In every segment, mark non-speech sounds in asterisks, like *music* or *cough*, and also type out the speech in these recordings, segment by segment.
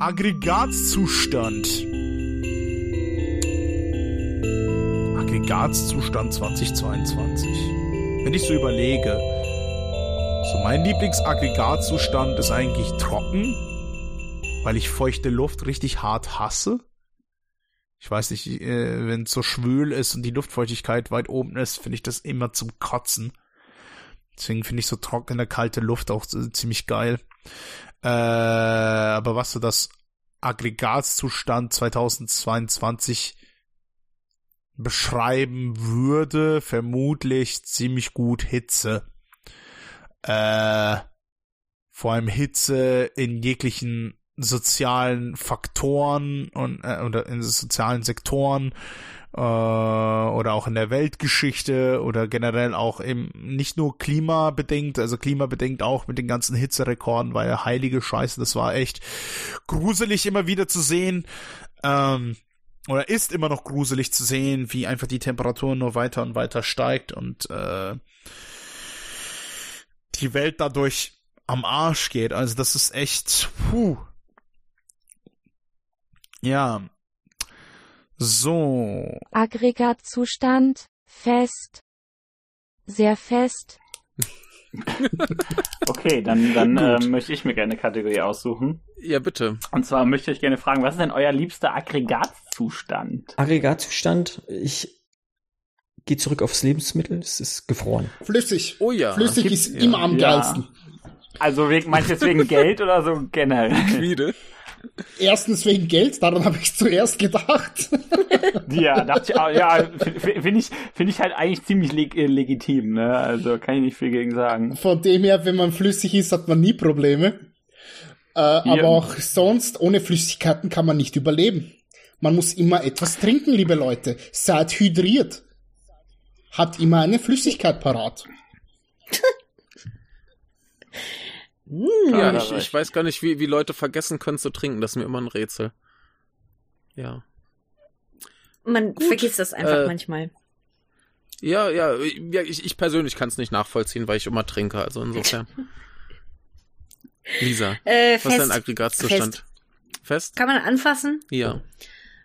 Aggregatzustand. Aggregatzustand 2022. Wenn ich so überlege, so mein Lieblingsaggregatzustand ist eigentlich trocken, weil ich feuchte Luft richtig hart hasse. Ich weiß nicht, äh, wenn es so schwül ist und die Luftfeuchtigkeit weit oben ist, finde ich das immer zum Kotzen. Deswegen finde ich so trockene, kalte Luft auch äh, ziemlich geil. Äh, aber was so das Aggregatzustand 2022 beschreiben würde, vermutlich ziemlich gut Hitze. Äh, vor allem Hitze in jeglichen sozialen Faktoren und äh, oder in sozialen Sektoren äh, oder auch in der Weltgeschichte oder generell auch eben nicht nur klimabedingt, also klimabedingt auch mit den ganzen Hitzerekorden, weil heilige Scheiße, das war echt gruselig immer wieder zu sehen. Ähm, oder ist immer noch gruselig zu sehen, wie einfach die Temperatur nur weiter und weiter steigt und äh, die Welt dadurch am Arsch geht. Also das ist echt, puh. Ja, so. Aggregatzustand, fest. Sehr fest. *laughs* okay, dann, dann äh, möchte ich mir gerne eine Kategorie aussuchen. Ja, bitte. Und zwar möchte ich gerne fragen, was ist denn euer liebster Aggregatzustand? Aggregatzustand, ich gehe zurück aufs Lebensmittel, es ist gefroren. Flüssig. Oh ja. Flüssig ist ja. immer am geilsten. Also wegen, meinst du jetzt wegen Geld oder so generell? *laughs* Liquide. Erstens wegen Geld, daran habe ich zuerst gedacht. *laughs* ja, dachte ich ja, finde ich, finde ich halt eigentlich ziemlich leg äh, legitim, ne? Also kann ich nicht viel gegen sagen. Von dem her, wenn man flüssig ist, hat man nie Probleme. Äh, ja. Aber auch sonst, ohne Flüssigkeiten kann man nicht überleben. Man muss immer etwas trinken, liebe Leute. Seid hydriert. Habt immer eine Flüssigkeit parat. Ja, ich, ich, weiß gar nicht, wie, wie Leute vergessen können zu trinken. Das ist mir immer ein Rätsel. Ja. Man Gut. vergisst das einfach äh, manchmal. Ja, ja, ja ich, ich persönlich kann es nicht nachvollziehen, weil ich immer trinke. Also insofern. *laughs* Lisa, äh, was ist dein Aggregatzustand? Fest. fest. Kann man anfassen? Ja.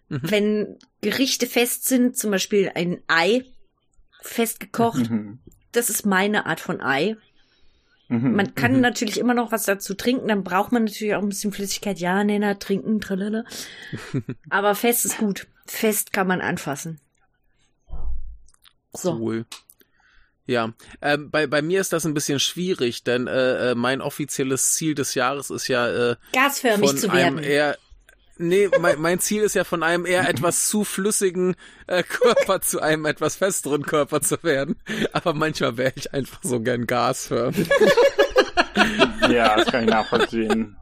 Mhm. Wenn Gerichte fest sind, zum Beispiel ein Ei festgekocht, mhm. das ist meine Art von Ei. Mhm, man kann mhm. natürlich immer noch was dazu trinken, dann braucht man natürlich auch ein bisschen Flüssigkeit. Ja, Nena, trinken, tralala. *laughs* Aber fest ist gut. Fest kann man anfassen. So. Cool. Ja, ähm, bei, bei mir ist das ein bisschen schwierig, denn äh, äh mein offizielles Ziel des Jahres ist ja äh, gasförmig zu werden. Eher, Nee, mein, mein Ziel ist ja von einem eher etwas zu flüssigen äh, Körper zu einem etwas festeren Körper zu werden. Aber manchmal wäre ich einfach so gern gasförmig. ja, das kann ich nachvollziehen.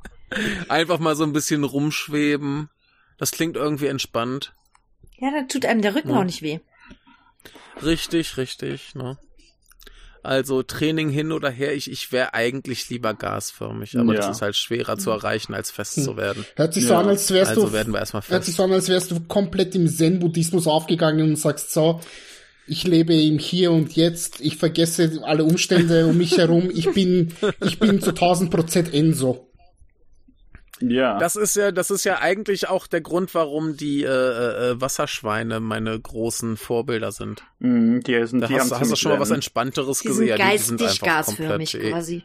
Einfach mal so ein bisschen rumschweben. Das klingt irgendwie entspannt. Ja, da tut einem der Rücken ja. auch nicht weh. Richtig, richtig, ne? Also Training hin oder her, ich, ich wäre eigentlich lieber gasförmig, aber ja. das ist halt schwerer zu erreichen, als fest zu hm. werden. Hört sich so an, als wärst also du. werden wir erstmal fest. Hört sich so an, als wärst du komplett im Zen-Buddhismus aufgegangen und sagst so, ich lebe im Hier und Jetzt, ich vergesse alle Umstände um mich herum, ich bin, ich bin zu 1000 Prozent Enso. Ja. Das ist ja, das ist ja eigentlich auch der Grund, warum die äh, äh, Wasserschweine meine großen Vorbilder sind. Mm, die sind, da die hast, hast du schon mal was Entspannteres die gesehen. Sind geistig die sind einfach gasförmig komplett, quasi.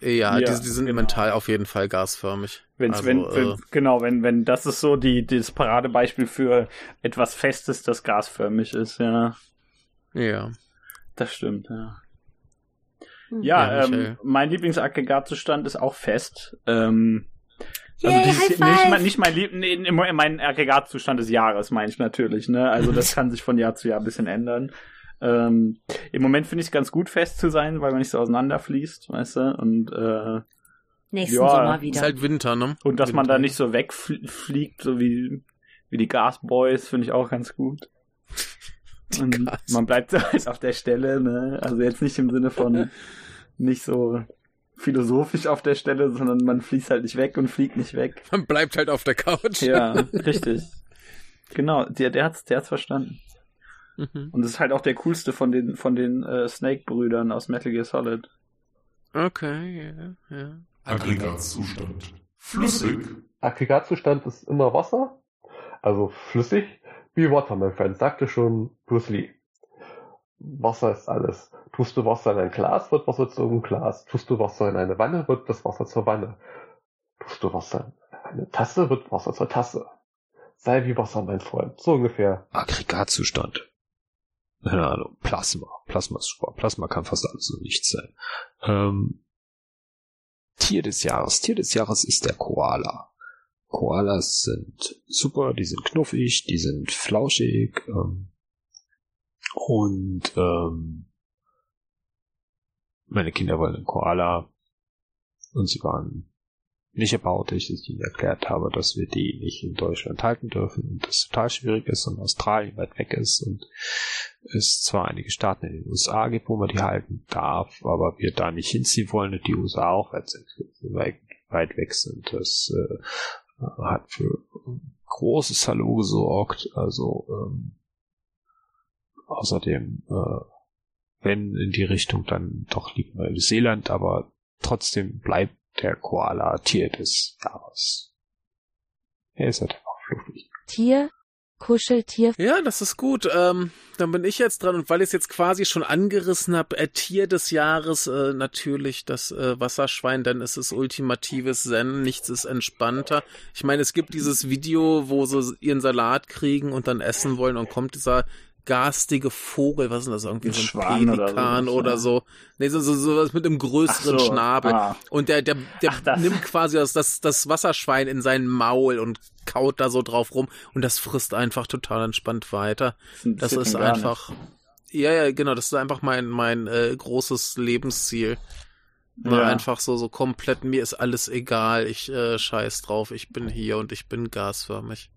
Ja, ja die, die, sind genau. mental auf jeden Fall gasförmig. Wenn's, also, wenn, wenn, äh, genau, wenn, wenn das ist so die, das Paradebeispiel für etwas Festes, das gasförmig ist, ja. Ja. Das stimmt, ja. Hm. Ja, ja ähm, mein Lieblingsaggregatzustand ist auch fest. Ähm, also Yay, dieses, nicht, mein, nicht mein, Lieb nee, mein Aggregatzustand des Jahres, meine ich natürlich. Ne? Also das kann sich von Jahr zu Jahr ein bisschen ändern. Ähm, Im Moment finde ich es ganz gut fest zu sein, weil man nicht so auseinanderfließt, weißt du? Und äh, Nächsten ja, Sommer wieder. Ist halt Winter, ne? Und dass Winter. man da nicht so wegfliegt, so wie, wie die Gasboys, finde ich auch ganz gut. *laughs* Und man bleibt halt *laughs* auf der Stelle, ne? Also jetzt nicht im Sinne von nicht so philosophisch auf der Stelle, sondern man fließt halt nicht weg und fliegt nicht weg. *laughs* Man bleibt halt auf der Couch. Ja, *laughs* richtig. Genau, der, der hat's, der hat's verstanden. Mhm. Und es ist halt auch der coolste von den, von den äh, Snake-Brüdern aus Metal Gear Solid. Okay, ja, ja. Aggregatzustand. Flüssig. Aggregatzustand ist immer Wasser, also flüssig, wie Water, mein Freund, sagte schon Bruce Lee. Wasser ist alles. Tust du Wasser in ein Glas, wird Wasser zu einem Glas. Tust du Wasser in eine Wanne, wird das Wasser zur Wanne. Tust du Wasser in eine Tasse, wird Wasser zur Tasse. Sei wie Wasser, mein Freund. So ungefähr. Aggregatzustand. Keine Ahnung. Plasma. Plasma ist super. Plasma kann fast alles und nichts sein. Ähm, Tier des Jahres. Tier des Jahres ist der Koala. Koalas sind super, die sind knuffig, die sind flauschig ähm, und ähm, meine Kinder wollen einen Koala und sie waren nicht erbaut, ich ihnen erklärt habe, dass wir die nicht in Deutschland halten dürfen und das total schwierig ist und Australien weit weg ist und es zwar einige Staaten in den USA gibt, wo man die halten darf, aber wir da nicht hinziehen wollen und die USA auch weit, weit weg sind. Das äh, hat für großes Hallo gesorgt. Also ähm, außerdem, äh, wenn in die Richtung, dann doch lieber Neuseeland, aber trotzdem bleibt der Koala Tier des Jahres. Er ist halt einfach fluffig. Tier, Kuscheltier. Ja, das ist gut. Ähm, dann bin ich jetzt dran und weil ich es jetzt quasi schon angerissen habe, äh, Tier des Jahres äh, natürlich das äh, Wasserschwein, denn es ist ultimatives Zen, nichts ist entspannter. Ich meine, es gibt dieses Video, wo sie ihren Salat kriegen und dann essen wollen und kommt dieser garstige Vogel, was ist denn das irgendwie, ein so ein Pelikan oder, so, oder so. Nee, so, so, so was mit einem größeren so, Schnabel. Ah. Und der, der, der Ach, nimmt quasi das, das, das Wasserschwein in sein Maul und kaut da so drauf rum und das frisst einfach total entspannt weiter. Das, das ist einfach. Ja, ja, genau, das ist einfach mein, mein äh, großes Lebensziel. Ja. Einfach so, so komplett, mir ist alles egal, ich äh, scheiß drauf, ich bin hier und ich bin gasförmig.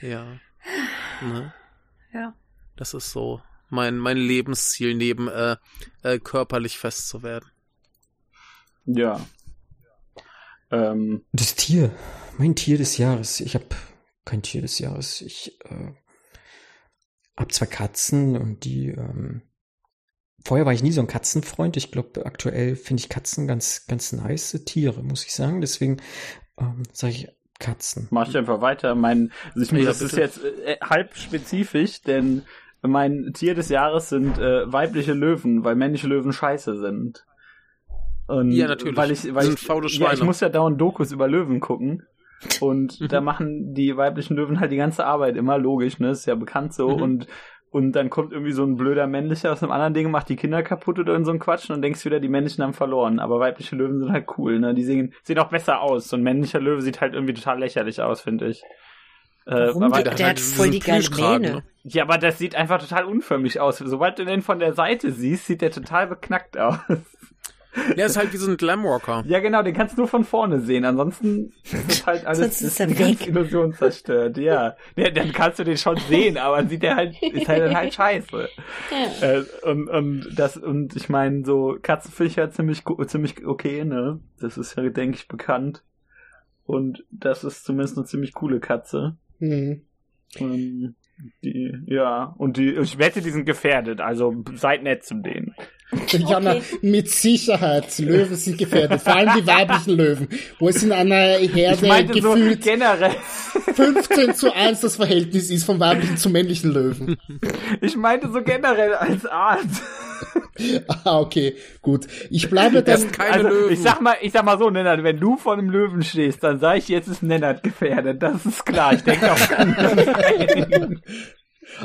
Ja. Ne? Ja. Das ist so mein, mein Lebensziel, neben äh, äh, körperlich fest zu werden. Ja. Ähm. Das Tier. Mein Tier des Jahres. Ich habe kein Tier des Jahres. Ich äh, habe zwei Katzen und die. Ähm, vorher war ich nie so ein Katzenfreund. Ich glaube, aktuell finde ich Katzen ganz, ganz nice Tiere, muss ich sagen. Deswegen ähm, sage ich Katzen. Mach ich einfach weiter. Mein, also ich, ja, das bitte. ist jetzt äh, halb spezifisch, denn mein Tier des Jahres sind äh, weibliche Löwen, weil männliche Löwen scheiße sind. Und ja, natürlich. Weil ich, weil sind ich, faule Schweine. Ja, ich muss ja dauernd Dokus über Löwen gucken. Und *laughs* da machen die weiblichen Löwen halt die ganze Arbeit immer logisch, ne? Ist ja bekannt so. Mhm. Und und dann kommt irgendwie so ein blöder männlicher aus einem anderen Ding, macht die Kinder kaputt oder in so ein Quatsch und denkst wieder, die männlichen haben verloren. Aber weibliche Löwen sind halt cool, ne? Die sehen, sehen auch besser aus. So ein männlicher Löwe sieht halt irgendwie total lächerlich aus, finde ich. Äh, Warum? aber, der, der hat voll die geile Mähne. Ne? Ja, aber das sieht einfach total unförmig aus. Sobald du den von der Seite siehst, sieht der total beknackt aus. Ja, ist halt wie so ein Glamwalker. Ja, genau, den kannst du nur von vorne sehen. Ansonsten ist halt alles ist die ganze Illusion zerstört. Ja. ja, dann kannst du den schon sehen, aber sieht der halt, ist halt, halt *laughs* scheiße. Ja. Äh, und, und das, und ich meine, so Katzenfischer ziemlich, ziemlich okay, ne? Das ist ja, denke ich, bekannt. Und das ist zumindest eine ziemlich coole Katze. Mhm. Und die, ja, und die, ich wette, die sind gefährdet, also seid nett zu denen. Jana, okay. mit Sicherheit. Löwen sind gefährdet. Vor allem die weiblichen Löwen. Wo es in einer Herde gefühlt so generell. 15 zu 1 das Verhältnis ist vom weiblichen zum männlichen Löwen. Ich meinte so generell als Art. *laughs* ah, okay, gut. Ich bleibe dann. Keine also, Löwen. Ich sag mal, ich sag mal so, Nennert, wenn du vor einem Löwen stehst, dann sag ich, jetzt ist Nennert gefährdet. Das ist klar. Ich denke auch. *laughs*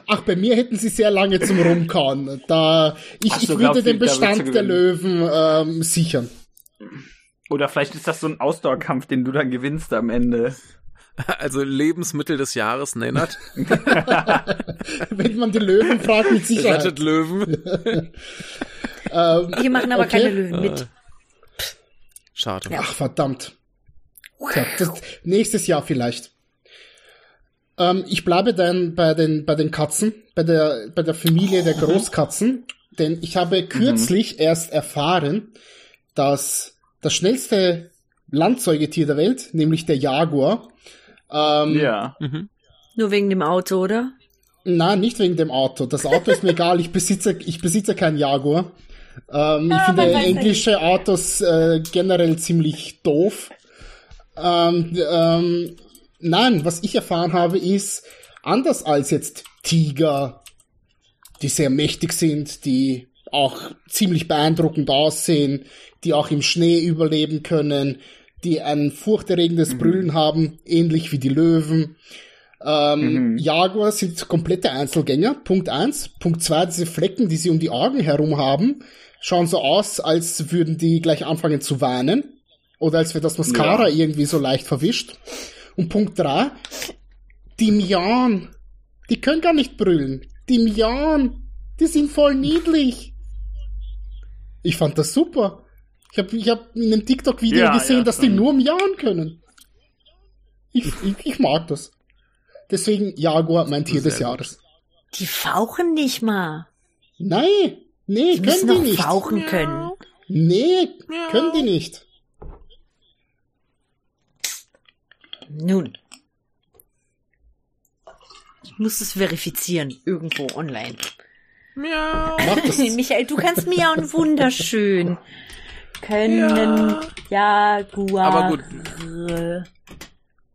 Ach, bei mir hätten sie sehr lange zum Rumkauen. Da, ich, so, ich würde den Bestand der Löwen ähm, sichern. Oder vielleicht ist das so ein Ausdauerkampf, den du dann gewinnst am Ende. Also Lebensmittel des Jahres, Nennert. *laughs* Wenn man die Löwen fragt, mit Sicherheit. Rettet Löwen. *laughs* ähm, Wir machen aber okay. keine Löwen mit. Schade. Ach, verdammt. Tja, das, nächstes Jahr vielleicht. Ähm, ich bleibe dann bei den, bei den Katzen, bei der, bei der Familie der Großkatzen, denn ich habe kürzlich mhm. erst erfahren, dass das schnellste Landsäugetier der Welt, nämlich der Jaguar, ähm, ja. Mhm. Nur wegen dem Auto, oder? Nein, nicht wegen dem Auto. Das Auto ist mir egal. Ich besitze, ich besitze kein Jaguar. Ähm, ja, ich finde englische Autos äh, generell ziemlich doof. Ähm, ähm, nein, was ich erfahren habe, ist, anders als jetzt Tiger, die sehr mächtig sind, die auch ziemlich beeindruckend aussehen, die auch im Schnee überleben können, die ein furchterregendes mhm. Brüllen haben, ähnlich wie die Löwen. Ähm, mhm. Jaguar sind komplette Einzelgänger, Punkt eins. Punkt zwei, diese Flecken, die sie um die Augen herum haben, schauen so aus, als würden die gleich anfangen zu weinen. Oder als wäre das Mascara ja. irgendwie so leicht verwischt. Und Punkt drei, die miauen. Die können gar nicht brüllen. Die miauen. Die sind voll niedlich. Ich fand das super. Ich habe ich hab in einem TikTok-Video ja, gesehen, ja, dass die nur miauen können. Ich, ich, ich, mag das. Deswegen Jaguar mein Tier des Jahres. Die fauchen nicht mal. Nein, nee, die können die nicht. fauchen können. Nee, können die nicht. Nun. Ich muss es verifizieren, irgendwo online. Miau. *laughs* Michael, du kannst miauen wunderschön. Können ja. Jaguar. Aber gut.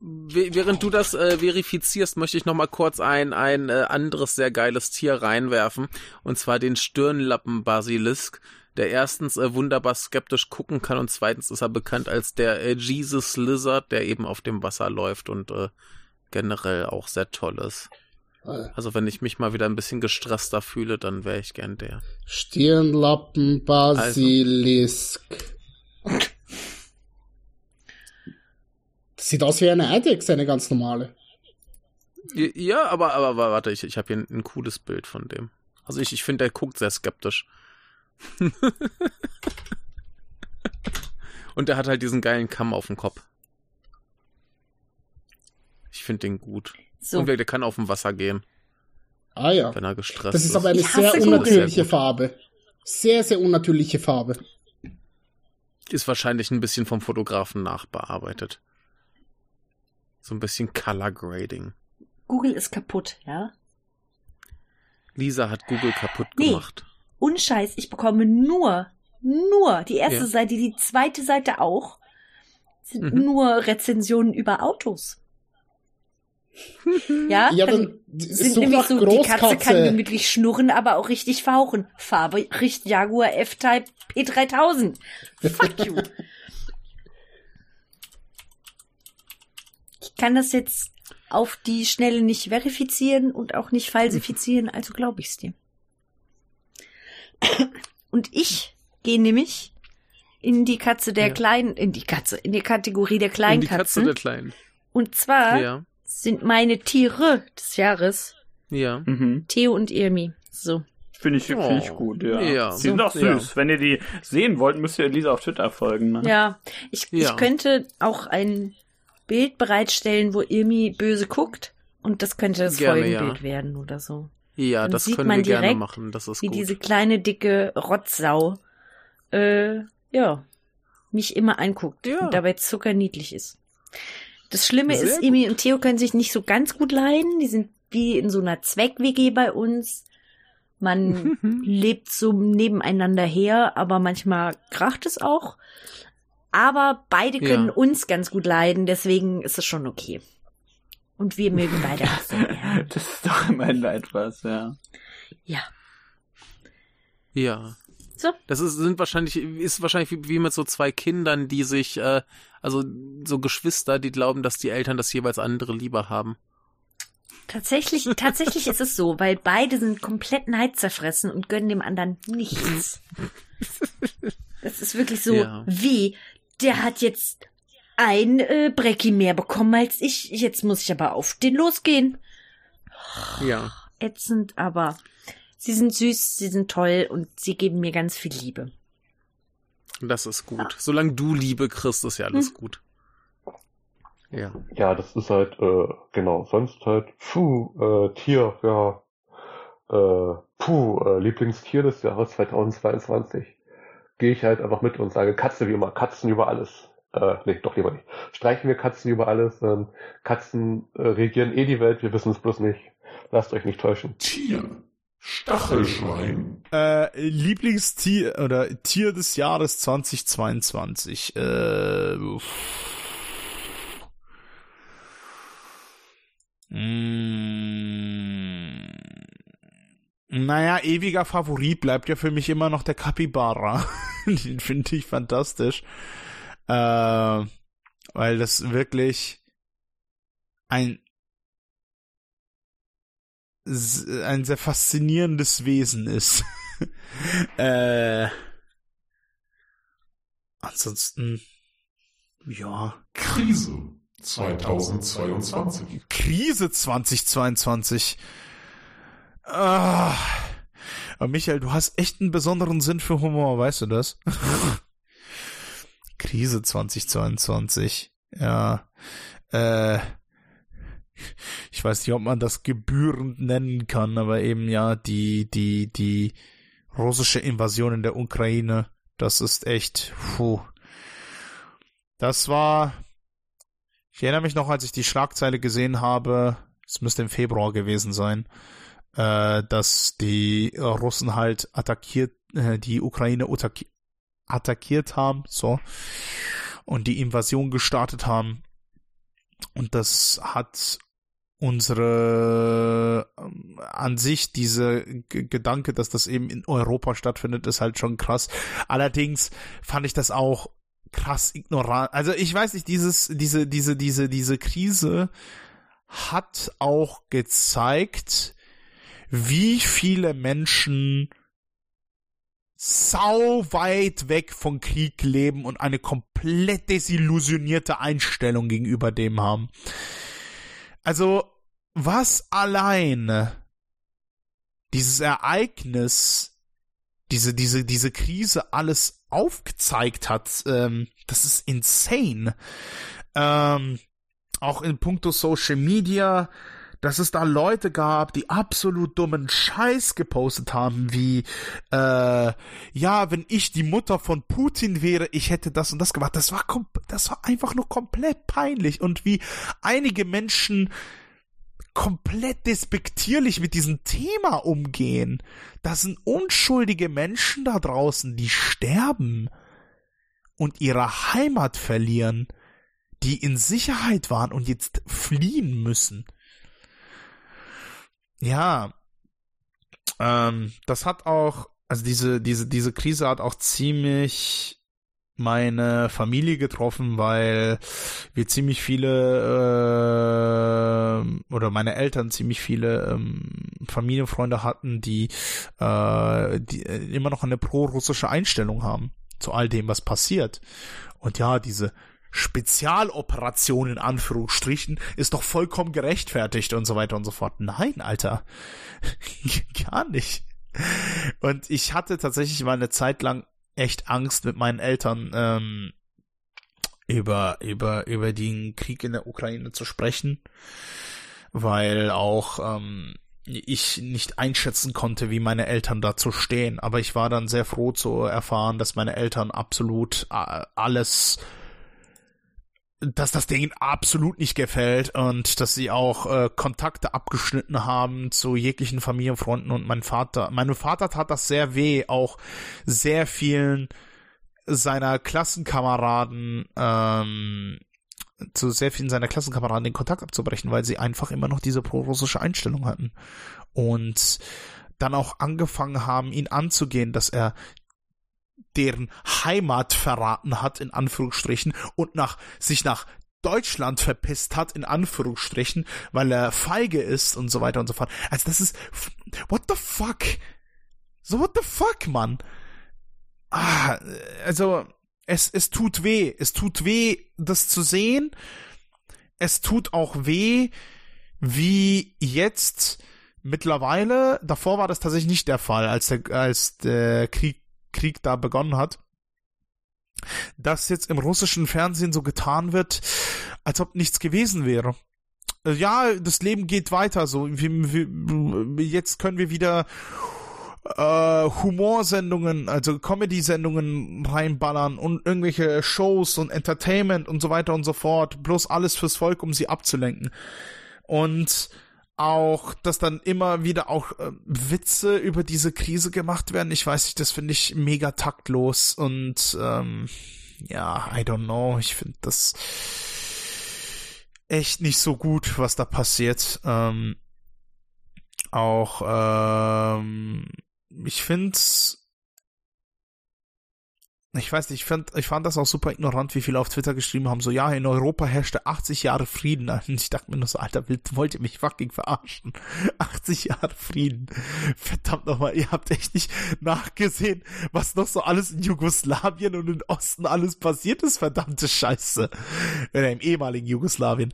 Während du das äh, verifizierst, möchte ich noch mal kurz ein ein äh, anderes sehr geiles Tier reinwerfen und zwar den Stirnlappen-Basilisk, der erstens äh, wunderbar skeptisch gucken kann und zweitens ist er bekannt als der äh, Jesus Lizard, der eben auf dem Wasser läuft und äh, generell auch sehr toll ist. Also wenn ich mich mal wieder ein bisschen gestresster fühle, dann wäre ich gern der. Stirnlappen Basilisk. Also. Das sieht aus wie eine Eidechse, eine ganz normale. Ja, aber, aber warte, ich, ich habe hier ein, ein, cooles Bild von dem. Also ich, ich finde, der guckt sehr skeptisch. *laughs* Und der hat halt diesen geilen Kamm auf dem Kopf. Ich finde den gut. So. Und der kann auf dem Wasser gehen. Ah ja. Wenn er gestresst ist. Das ist aber eine sehr unnatürliche Farbe. Sehr, sehr unnatürliche Farbe. Ist wahrscheinlich ein bisschen vom Fotografen nachbearbeitet. So ein bisschen Color Grading. Google ist kaputt, ja? Lisa hat Google kaputt nee. gemacht. Unscheiß, ich bekomme nur, nur die erste ja. Seite, die zweite Seite auch, sind mhm. nur Rezensionen über Autos. *laughs* Ja, ja dann, dann sind nämlich so, die Katze kann gemütlich schnurren, aber auch richtig fauchen. Farbe riecht Jaguar F-Type P3000. Fuck you. ich kann das jetzt auf die Schnelle nicht verifizieren und auch nicht falsifizieren, also glaube ich es dir. Und ich gehe nämlich in die Katze der ja. Kleinen, in die Katze, in die Kategorie der kleinen in die Katze der Kleinen. Und zwar ja sind meine Tiere des Jahres. Ja. Mhm. Theo und Irmi. So. Finde ich, oh. ich gut, ja. ja. Sie sind auch süß. Ja. Wenn ihr die sehen wollt, müsst ihr Lisa auf Twitter folgen. Ne? Ja. Ich, ja. ich könnte auch ein Bild bereitstellen, wo Irmi böse guckt. Und das könnte das gerne, Folgenbild werden oder so. Ja, Dann das sieht können man wir direkt, gerne machen. Das ist wie gut. diese kleine, dicke Rotzsau, äh, ja, mich immer anguckt ja. und dabei zuckerniedlich ist. Das Schlimme Sehr ist, Emi und Theo können sich nicht so ganz gut leiden. Die sind wie in so einer Zweck-WG bei uns. Man *laughs* lebt so nebeneinander her, aber manchmal kracht es auch. Aber beide können ja. uns ganz gut leiden, deswegen ist es schon okay. Und wir mögen beide auch sehr *laughs* gerne. Das ist doch immerhin etwas, ja. Ja. Ja. So. Das ist, sind wahrscheinlich, ist wahrscheinlich wie, wie mit so zwei Kindern, die sich, äh, also so Geschwister, die glauben, dass die Eltern das jeweils andere lieber haben. Tatsächlich, tatsächlich ist es so, weil beide sind komplett neidzerfressen und gönnen dem anderen nichts. Das ist wirklich so, ja. wie, der hat jetzt ein äh, Brecki mehr bekommen als ich, jetzt muss ich aber auf den losgehen. Ja. Ätzend, aber Sie sind süß, sie sind toll und sie geben mir ganz viel Liebe. Das ist gut. Ja. Solange du Liebe kriegst, ist ja alles hm. gut. Ja. Ja, das ist halt, äh, genau, sonst halt, puh, äh, Tier, ja, äh, puh, äh, Lieblingstier des Jahres 2022. Gehe ich halt einfach mit und sage Katze wie immer, Katzen über alles. Äh, nee, doch lieber nicht. Streichen wir Katzen über alles. Ähm, Katzen äh, regieren eh die Welt, wir wissen es bloß nicht. Lasst euch nicht täuschen. Tier. Stachelschwein. Äh, Lieblingstier oder Tier des Jahres 2022. Äh, mm, naja, ewiger Favorit bleibt ja für mich immer noch der Capybara. *laughs* Den finde ich fantastisch. Äh, weil das wirklich ein ein sehr faszinierendes Wesen ist. *laughs* äh, ansonsten, ja. Krise 2022. Krise 2022. Ah. Aber Michael, du hast echt einen besonderen Sinn für Humor, weißt du das? *laughs* Krise 2022. Ja. Äh, ich weiß nicht, ob man das gebührend nennen kann, aber eben ja, die, die, die russische Invasion in der Ukraine, das ist echt, puh. Das war, ich erinnere mich noch, als ich die Schlagzeile gesehen habe, es müsste im Februar gewesen sein, äh, dass die Russen halt attackiert, äh, die Ukraine attackiert haben, so, und die Invasion gestartet haben. Und das hat unsere ähm, an sich diese G Gedanke, dass das eben in Europa stattfindet, ist halt schon krass. Allerdings fand ich das auch krass ignorant. Also ich weiß nicht, dieses diese diese diese diese Krise hat auch gezeigt, wie viele Menschen sau weit weg von Krieg leben und eine komplett desillusionierte Einstellung gegenüber dem haben. Also, was allein dieses Ereignis, diese, diese, diese Krise alles aufgezeigt hat, ähm, das ist insane. Ähm, auch in puncto Social Media, dass es da Leute gab, die absolut dummen Scheiß gepostet haben, wie, äh, ja, wenn ich die Mutter von Putin wäre, ich hätte das und das gemacht. Das war, das war einfach nur komplett peinlich und wie einige Menschen komplett despektierlich mit diesem Thema umgehen. Das sind unschuldige Menschen da draußen, die sterben und ihre Heimat verlieren, die in Sicherheit waren und jetzt fliehen müssen ja, ähm, das hat auch, also diese, diese, diese Krise hat auch ziemlich meine Familie getroffen, weil wir ziemlich viele äh, oder meine Eltern ziemlich viele ähm, Familienfreunde hatten, die, äh, die immer noch eine pro-russische Einstellung haben zu all dem, was passiert. Und ja, diese Spezialoperation in Anführungsstrichen ist doch vollkommen gerechtfertigt und so weiter und so fort. Nein, Alter. *laughs* Gar nicht. Und ich hatte tatsächlich mal eine Zeit lang echt Angst mit meinen Eltern ähm, über über über den Krieg in der Ukraine zu sprechen, weil auch ähm, ich nicht einschätzen konnte, wie meine Eltern dazu stehen. Aber ich war dann sehr froh zu erfahren, dass meine Eltern absolut äh, alles dass das Ding absolut nicht gefällt und dass sie auch äh, Kontakte abgeschnitten haben zu jeglichen Familienfronten und mein Vater, mein Vater tat das sehr weh, auch sehr vielen seiner Klassenkameraden ähm, zu sehr vielen seiner Klassenkameraden den Kontakt abzubrechen, weil sie einfach immer noch diese pro-russische Einstellung hatten und dann auch angefangen haben, ihn anzugehen, dass er deren Heimat verraten hat, in Anführungsstrichen, und nach, sich nach Deutschland verpisst hat, in Anführungsstrichen, weil er feige ist und so weiter und so fort. Also das ist, what the fuck? So what the fuck, Mann? Ah, also, es, es tut weh. Es tut weh, das zu sehen. Es tut auch weh, wie jetzt mittlerweile, davor war das tatsächlich nicht der Fall, als der, als der Krieg Krieg da begonnen hat, dass jetzt im russischen Fernsehen so getan wird, als ob nichts gewesen wäre. Äh, ja, das Leben geht weiter, so jetzt können wir wieder äh, Humorsendungen, also Comedy-Sendungen reinballern und irgendwelche Shows und Entertainment und so weiter und so fort, bloß alles fürs Volk, um sie abzulenken. Und auch, dass dann immer wieder auch äh, Witze über diese Krise gemacht werden. Ich weiß nicht, das finde ich mega taktlos und ähm, ja, I don't know. Ich finde das echt nicht so gut, was da passiert. Ähm, auch ähm, ich finde ich weiß nicht, ich fand, ich fand das auch super ignorant, wie viele auf Twitter geschrieben haben, so, ja, in Europa herrschte 80 Jahre Frieden. Und *laughs* ich dachte mir nur so, Alter, wollt ihr mich fucking verarschen? *laughs* 80 Jahre Frieden. Verdammt nochmal, ihr habt echt nicht nachgesehen, was noch so alles in Jugoslawien und im Osten alles passiert ist, verdammte Scheiße. Oder im ehemaligen Jugoslawien.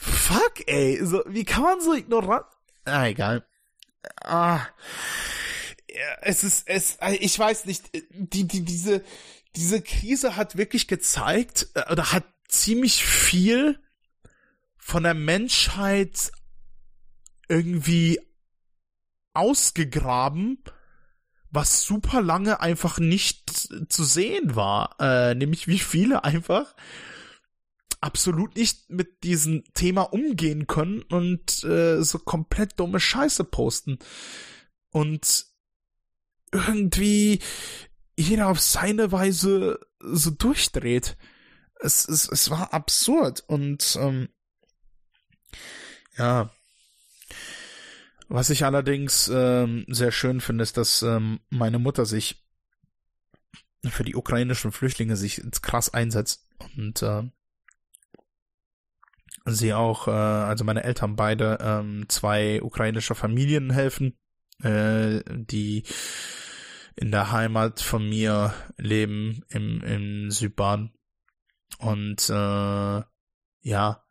Fuck, ey, so, wie kann man so ignorant, ah, egal. Ah es ist, es, ich weiß nicht, die, die, diese, diese Krise hat wirklich gezeigt, äh, oder hat ziemlich viel von der Menschheit irgendwie ausgegraben, was super lange einfach nicht zu sehen war. Äh, nämlich wie viele einfach absolut nicht mit diesem Thema umgehen können und äh, so komplett dumme Scheiße posten. Und irgendwie jeder auf seine Weise so durchdreht. Es, es, es war absurd und ähm, ja. Was ich allerdings ähm, sehr schön finde, ist, dass ähm, meine Mutter sich für die ukrainischen Flüchtlinge sich krass einsetzt und äh, sie auch, äh, also meine Eltern beide ähm, zwei ukrainische Familien helfen, äh, die in der Heimat von mir leben im, im Südbahn. Und äh, ja,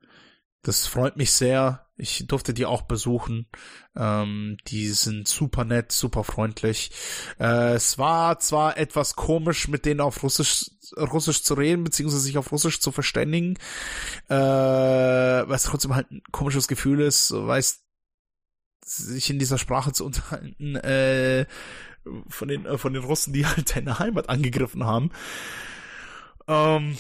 das freut mich sehr. Ich durfte die auch besuchen. Ähm, die sind super nett, super freundlich. Äh, es war zwar etwas komisch, mit denen auf Russisch, Russisch zu reden, beziehungsweise sich auf Russisch zu verständigen, äh, was trotzdem halt ein komisches Gefühl ist, weißt, sich in dieser Sprache zu unterhalten, äh, von den, äh, von den Russen, die halt deine Heimat angegriffen haben. Ähm,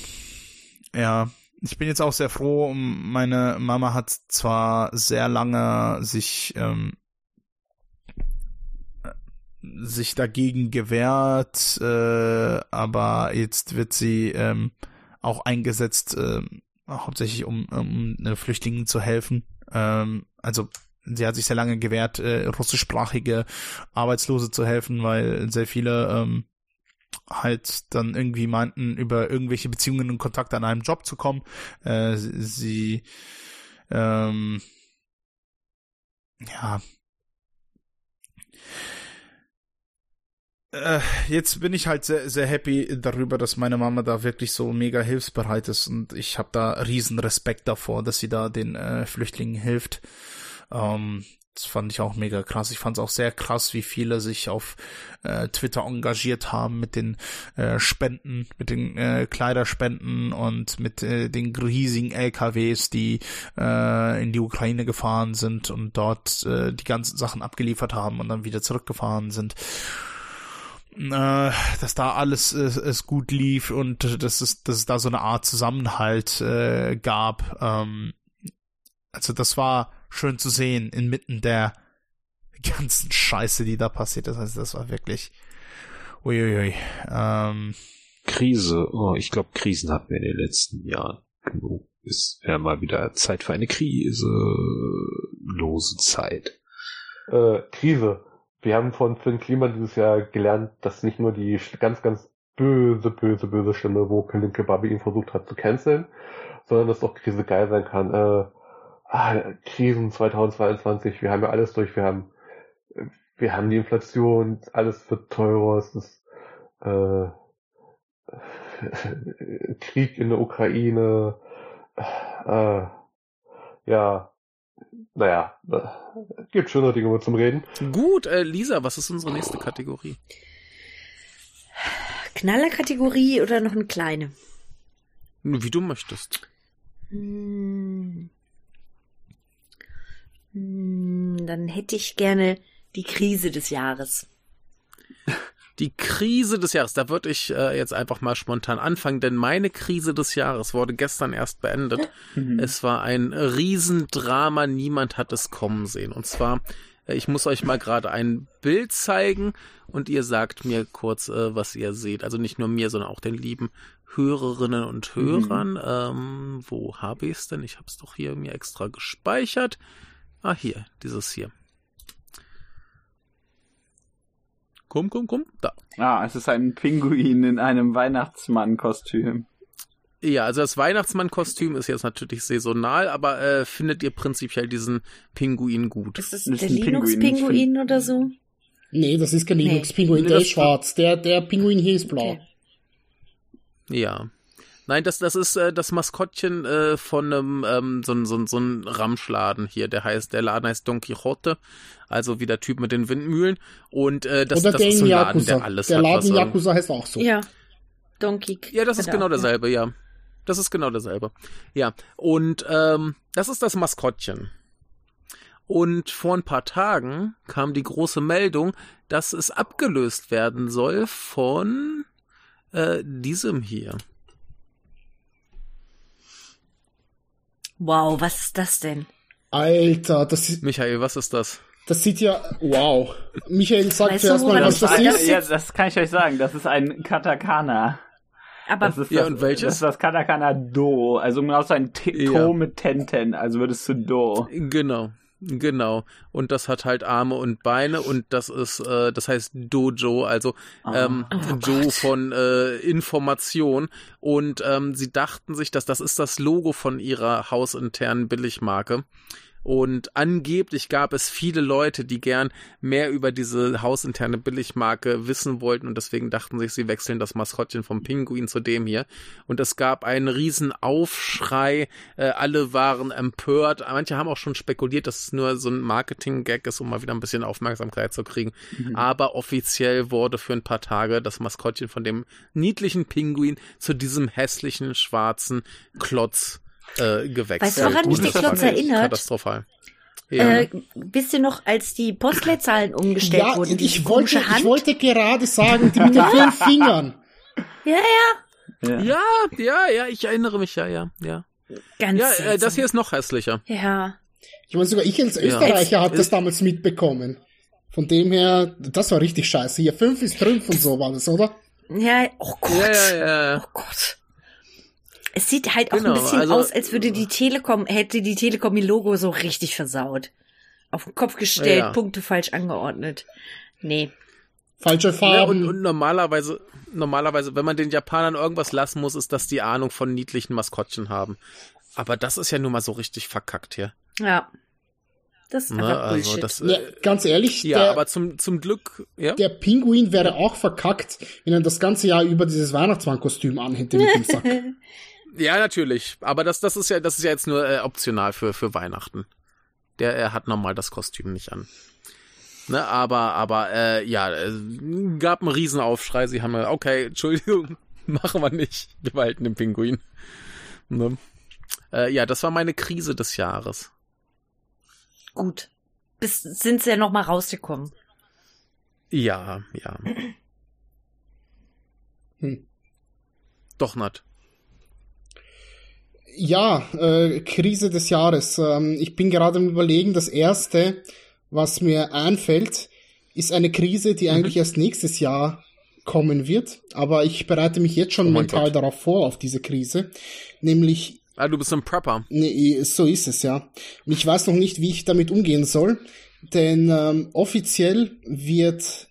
ja, ich bin jetzt auch sehr froh. Meine Mama hat zwar sehr lange sich ähm, sich dagegen gewehrt, äh, aber jetzt wird sie ähm, auch eingesetzt, äh, hauptsächlich um, um Flüchtlingen zu helfen. Ähm, also sie hat sich sehr lange gewehrt, äh, russischsprachige Arbeitslose zu helfen, weil sehr viele ähm, halt dann irgendwie meinten, über irgendwelche Beziehungen und Kontakte an einem Job zu kommen. Äh, sie ähm, ja äh, jetzt bin ich halt sehr, sehr happy darüber, dass meine Mama da wirklich so mega hilfsbereit ist und ich habe da riesen Respekt davor, dass sie da den äh, Flüchtlingen hilft. Ähm, das fand ich auch mega krass. Ich fand es auch sehr krass, wie viele sich auf äh, Twitter engagiert haben mit den äh, Spenden, mit den äh, Kleiderspenden und mit äh, den riesigen LKWs, die äh, in die Ukraine gefahren sind und dort äh, die ganzen Sachen abgeliefert haben und dann wieder zurückgefahren sind äh, dass da alles es gut lief und dass es, dass es da so eine Art Zusammenhalt äh, gab. Ähm, also das war schön zu sehen inmitten der *laughs* ganzen Scheiße, die da passiert ist. Also das war wirklich uiuiui. Ähm, Krise. Oh, ich glaube, Krisen hatten wir in den letzten Jahren genug. Ist ja mal wieder Zeit für eine Krise. Lose Zeit. Äh, Krise. Wir haben von Finn Klima dieses Jahr gelernt, dass nicht nur die ganz, ganz böse, böse, böse Stimme, wo Kalin Kebabi ihn versucht hat zu canceln, sondern dass auch Krise geil sein kann. Äh, ah, Krisen 2022, wir haben ja alles durch, wir haben, wir haben die Inflation, alles wird teurer, es ist äh, *laughs* Krieg in der Ukraine, äh, ja, naja, gibt schöne Dinge zum Reden. Gut, äh, Lisa, was ist unsere nächste Kategorie? Knallerkategorie oder noch eine kleine? Wie du möchtest. Hm. Hm, dann hätte ich gerne die Krise des Jahres. Die Krise des Jahres, da würde ich äh, jetzt einfach mal spontan anfangen, denn meine Krise des Jahres wurde gestern erst beendet. Mhm. Es war ein Riesendrama, niemand hat es kommen sehen. Und zwar, äh, ich muss euch mal gerade ein Bild zeigen und ihr sagt mir kurz, äh, was ihr seht. Also nicht nur mir, sondern auch den lieben Hörerinnen und mhm. Hörern. Mhm. Ähm, wo habe ich es denn? Ich habe es doch hier mir extra gespeichert. Ah, hier, dieses hier. Komm, komm, komm, da. Ah, es ist ein Pinguin in einem Weihnachtsmann-Kostüm. Ja, also das Weihnachtsmann-Kostüm ist jetzt natürlich saisonal, aber äh, findet ihr prinzipiell diesen Pinguin gut? Ist das, das der Linux-Pinguin oder so? Nee, das ist kein Linux-Pinguin, nee, der ist schwarz. Der, der Pinguin hier ist blau. Okay. Ja. Nein, das, das ist äh, das Maskottchen äh, von einem ähm, so, so, so ein Ramschladen hier. Der heißt, der Laden heißt Don Quixote, also wie der Typ mit den Windmühlen. Und äh, das, Oder das ist so ein Laden, der alles der hat. Der Laden Yakuza heißt auch so. Ja. Donkey. Ja, das ist genau derselbe, ja. Das ist genau derselbe. Ja. Und ähm, das ist das Maskottchen. Und vor ein paar Tagen kam die große Meldung, dass es abgelöst werden soll von äh, diesem hier. Wow, was ist das denn? Alter, das ist. Michael, was ist das? Das sieht ja. Wow. Michael, sag weißt zuerst mal, was das ist. Ja, das kann ich euch sagen. Das ist ein Katakana. Aber das ist ja, das, und welches? Das ist das Katakana Do. Also genau so ein T ja. To mit Tenten. Also würdest du Do. Genau. Genau. Und das hat halt Arme und Beine und das ist, äh, das heißt Dojo, also oh. ähm, oh Jo Gott. von äh, Information. Und ähm, sie dachten sich, dass das ist das Logo von ihrer hausinternen Billigmarke. Und angeblich gab es viele Leute, die gern mehr über diese hausinterne Billigmarke wissen wollten und deswegen dachten sich, sie wechseln das Maskottchen vom Pinguin zu dem hier. Und es gab einen riesen Aufschrei, äh, alle waren empört. Manche haben auch schon spekuliert, dass es nur so ein Marketing-Gag ist, um mal wieder ein bisschen Aufmerksamkeit zu kriegen. Mhm. Aber offiziell wurde für ein paar Tage das Maskottchen von dem niedlichen Pinguin zu diesem hässlichen schwarzen Klotz äh, gewechselt. Weißt du, woran mich der Klotz erinnert? Katastrophal. Ja. Äh, wisst ihr noch, als die Postleitzahlen umgestellt ja, wurden? Ich wollte, ich wollte gerade sagen, die mit den *laughs* fünf Fingern. Ja, ja. Ja, ja, ja, ja, ich erinnere mich, ja, ja, ja. Ganz Ja, äh, das hier ist noch hässlicher. Ja. Ich meine, sogar ich als Österreicher ja. habe das damals mitbekommen. Von dem her, das war richtig scheiße. Hier, fünf ist fünf und so war das, oder? Ja, oh Gott. Ja, ja, ja. Oh Gott. Es sieht halt auch genau, ein bisschen also, aus, als würde die Telekom, hätte die Telekom ihr Logo so richtig versaut. Auf den Kopf gestellt, ja. Punkte falsch angeordnet. Nee. Falsche Farben. Ja, und, und normalerweise, normalerweise, wenn man den Japanern irgendwas lassen muss, ist, dass die Ahnung von niedlichen Maskottchen haben. Aber das ist ja nun mal so richtig verkackt hier. Ja. Das ist ne, einfach also Bullshit. Das, äh, ja, ganz ehrlich, ja, der, aber zum, zum Glück, ja. Der Pinguin wäre auch verkackt, wenn er das ganze Jahr über dieses Weihnachtsmannkostüm anhätte mit dem Sack. *laughs* Ja, natürlich. Aber das, das ist ja, das ist ja jetzt nur äh, optional für, für Weihnachten. Der er hat normal das Kostüm nicht an. Ne, aber, aber, äh, ja, äh, gab einen Riesenaufschrei. Sie haben, okay, *laughs* Entschuldigung, machen wir nicht. Wir behalten den Pinguin. Ne? Äh, ja, das war meine Krise des Jahres. Gut. Bis sind sie ja noch mal rausgekommen. Ja, ja. Hm. *clears throat* Doch nicht. Ja, äh, Krise des Jahres. Ähm, ich bin gerade im Überlegen, das erste, was mir einfällt, ist eine Krise, die mhm. eigentlich erst nächstes Jahr kommen wird. Aber ich bereite mich jetzt schon oh mental Gott. darauf vor, auf diese Krise. Nämlich. Ah, du bist ein Prepper. Nee, so ist es, ja. Und ich weiß noch nicht, wie ich damit umgehen soll. Denn ähm, offiziell wird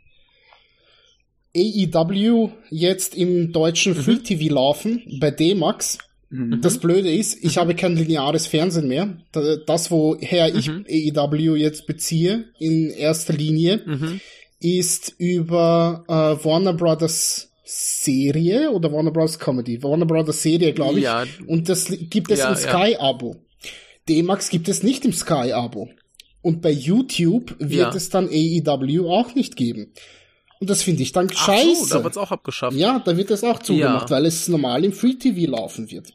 AEW jetzt im deutschen mhm. Free TV laufen, bei D-Max. Mhm. Das Blöde ist, ich mhm. habe kein lineares Fernsehen mehr. Das, woher ich mhm. AEW jetzt beziehe, in erster Linie, mhm. ist über äh, Warner Brothers Serie oder Warner Brothers Comedy. Warner Brothers Serie, glaube ich. Ja. Und das gibt es ja, im Sky-Abo. D-Max gibt es nicht im Sky-Abo. Und bei YouTube wird ja. es dann AEW auch nicht geben. Und das finde ich dann Ach scheiße. So, da wird's auch abgeschafft. Ja, da wird es auch zugemacht, ja. weil es normal im Free TV laufen wird.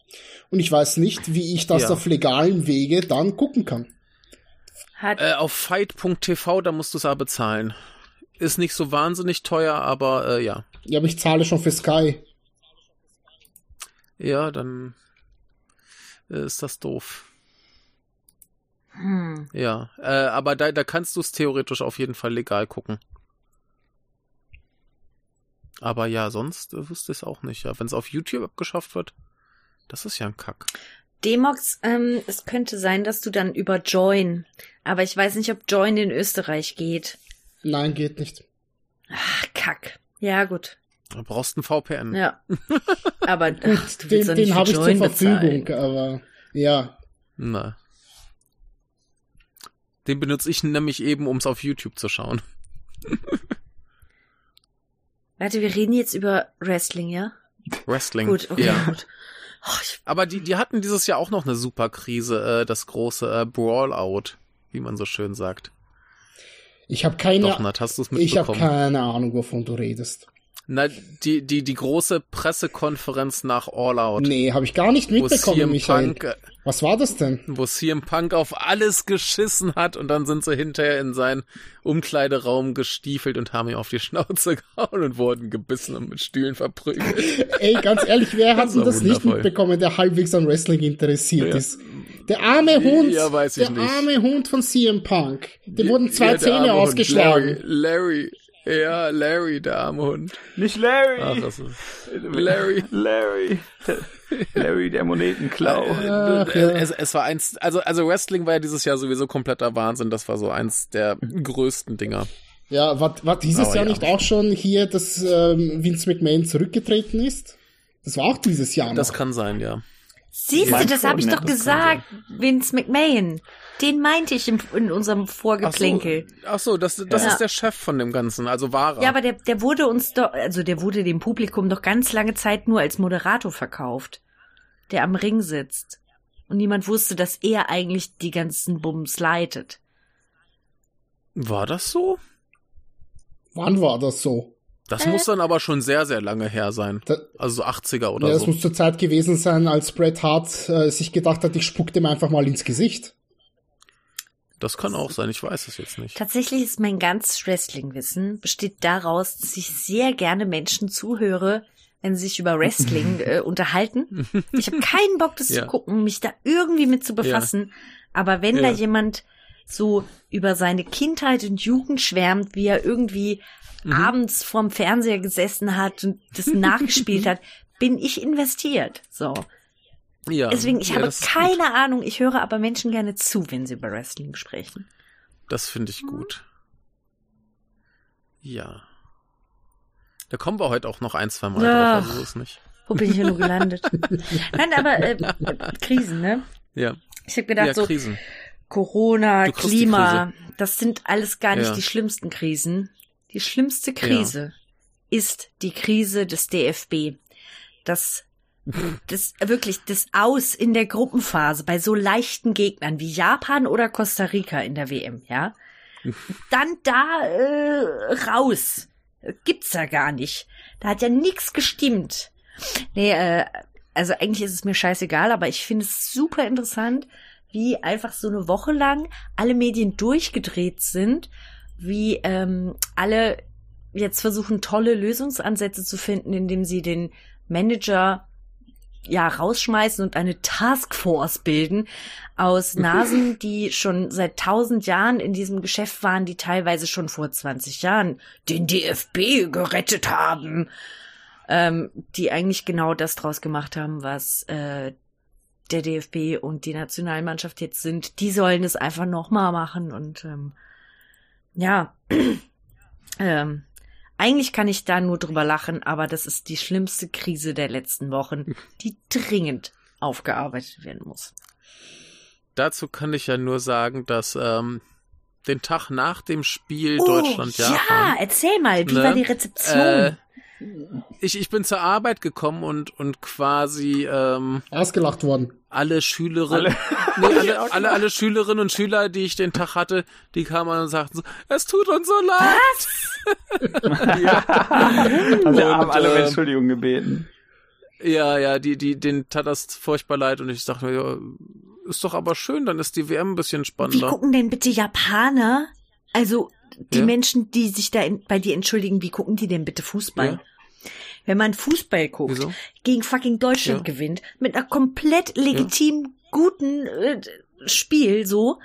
Und ich weiß nicht, wie ich das ja. auf legalem Wege dann gucken kann. Hat äh, auf fight.tv, da musst du es aber bezahlen. Ist nicht so wahnsinnig teuer, aber äh, ja. Ja, aber ich zahle schon für Sky. Ja, dann äh, ist das doof. Hm. Ja, äh, aber da, da kannst du es theoretisch auf jeden Fall legal gucken. Aber ja, sonst äh, wüsste ich es auch nicht. Ja, wenn es auf YouTube abgeschafft wird, das ist ja ein Kack. Demox, ähm, es könnte sein, dass du dann über Join, aber ich weiß nicht, ob Join in Österreich geht. Nein, geht nicht. Ach, Kack. Ja, gut. Du brauchst einen VPN. Ja. *laughs* Aber ach, den, den habe ich zur Verfügung, bezahlen. aber ja. Na. Den benutze ich nämlich eben, um es auf YouTube zu schauen. *laughs* Warte, wir reden jetzt über Wrestling, ja? Wrestling. Gut, okay, ja. gut. Oh, Aber die, die hatten dieses Jahr auch noch eine super Krise, äh, das große äh, Brawl-Out, wie man so schön sagt. Ich habe keine, Doch, Nat, hast mitbekommen? Ich habe keine Ahnung, wovon du redest. Na, die, die, die große Pressekonferenz nach All Out. Nee, habe ich gar nicht mitbekommen, Michael. Punk, äh, Was war das denn? Wo CM Punk auf alles geschissen hat und dann sind sie hinterher in seinen Umkleideraum gestiefelt und haben ihm auf die Schnauze *laughs* gehauen und wurden gebissen und mit Stühlen verprügelt. Ey, ganz ehrlich, wer hat denn das wundervoll. nicht mitbekommen, der halbwegs an Wrestling interessiert ja. ist? Der arme Hund, ja, weiß ich der nicht. arme Hund von CM Punk. Dem wurden zwei ja, Zähne ausgeschlagen. Larry, Larry, ja, Larry, der arme Hund. Nicht Larry. Ach, das ist Larry. Larry. Larry, der Monetenklau. Ach, ja. es, es war eins, also, also Wrestling war ja dieses Jahr sowieso kompletter Wahnsinn. Das war so eins der größten Dinger. Ja, war, war dieses Aber Jahr ja. nicht auch schon hier, dass ähm, Vince McMahon zurückgetreten ist? Das war auch dieses Jahr noch. Das kann sein, ja. Siehst du, das habe ich doch gesagt, Vince McMahon. Den meinte ich in unserem Vorgeplänkel. Ach so, ach so das, das ja. ist der Chef von dem Ganzen, also wahrer. Ja, aber der, der wurde uns doch, also der wurde dem Publikum doch ganz lange Zeit nur als Moderator verkauft, der am Ring sitzt. Und niemand wusste, dass er eigentlich die ganzen Bums leitet. War das so? Wann war das so? Das äh. muss dann aber schon sehr, sehr lange her sein. Da, also so 80er oder ja, so. Das muss zur Zeit gewesen sein, als Bret Hart äh, sich gedacht hat, ich spuck dem einfach mal ins Gesicht. Das kann auch sein, ich weiß es jetzt nicht. Tatsächlich ist mein ganzes Wrestling-Wissen besteht daraus, dass ich sehr gerne Menschen zuhöre, wenn sie sich über Wrestling *laughs* äh, unterhalten. Ich habe keinen Bock, das ja. zu gucken, mich da irgendwie mit zu befassen. Ja. Aber wenn ja. da jemand so über seine Kindheit und Jugend schwärmt, wie er irgendwie mhm. abends vorm Fernseher gesessen hat und das nachgespielt *laughs* hat, bin ich investiert. So. Ja, Deswegen, ich ja, habe keine Ahnung, ich höre aber Menschen gerne zu, wenn sie über Wrestling sprechen. Das finde ich gut. Ja. Da kommen wir heute auch noch ein, zwei Mal ja. drauf, also ist nicht. Wo bin ich hier nur gelandet? *laughs* Nein, aber äh, Krisen, ne? Ja. Ich habe gedacht, ja, so. Corona, Klima, das sind alles gar nicht die schlimmsten Krisen. Die schlimmste Krise ist die Krise des DFB. Das das wirklich das Aus in der Gruppenphase bei so leichten Gegnern wie Japan oder Costa Rica in der WM, ja. Dann da äh, raus. Gibt's ja gar nicht. Da hat ja nichts gestimmt. Nee, äh, also eigentlich ist es mir scheißegal, aber ich finde es super interessant, wie einfach so eine Woche lang alle Medien durchgedreht sind, wie ähm, alle jetzt versuchen, tolle Lösungsansätze zu finden, indem sie den Manager ja rausschmeißen und eine Taskforce bilden aus Nasen, die schon seit tausend Jahren in diesem Geschäft waren, die teilweise schon vor 20 Jahren den DFB gerettet haben, ähm, die eigentlich genau das draus gemacht haben, was äh, der DFB und die Nationalmannschaft jetzt sind. Die sollen es einfach nochmal machen und ähm, ja, *clears throat* ähm, eigentlich kann ich da nur drüber lachen, aber das ist die schlimmste Krise der letzten Wochen, *laughs* die dringend aufgearbeitet werden muss. Dazu kann ich ja nur sagen, dass ähm, den Tag nach dem Spiel oh, Deutschland-Japan. Ja, erzähl mal, wie ne, war die Rezeption? Äh, ich, ich bin zur Arbeit gekommen und, und quasi ähm, ausgelacht worden. Alle Schülerinnen, alle, *laughs* nee, alle, *laughs* alle, alle, Schülerinnen und Schüler, die ich den Tag hatte, die kamen und sagten so, es tut uns so leid. Was? *laughs* ja. Also haben alle um ähm, Entschuldigung gebeten. Ja, ja, die, die, den tat das furchtbar leid und ich dachte mir, ja, ist doch aber schön, dann ist die WM ein bisschen spannender. Wie gucken denn bitte Japaner? Also, die ja. Menschen, die sich da in, bei dir entschuldigen, wie gucken die denn bitte Fußball? Ja. Wenn man Fußball guckt, Wieso? gegen fucking Deutschland ja. gewinnt, mit einer komplett legitim guten äh, Spiel, so,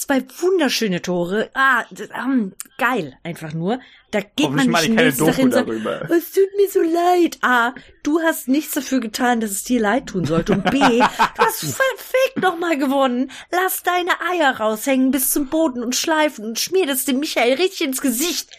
zwei wunderschöne Tore. Ah, ähm, geil, einfach nur. Da geht man nicht nächsten Tag hin darüber. Es tut mir so leid. A, du hast nichts dafür getan, dass es dir leid tun sollte. Und B, du hast *laughs* verfickt nochmal gewonnen. Lass deine Eier raushängen bis zum Boden und schleifen und schmier das dem Michael richtig ins Gesicht.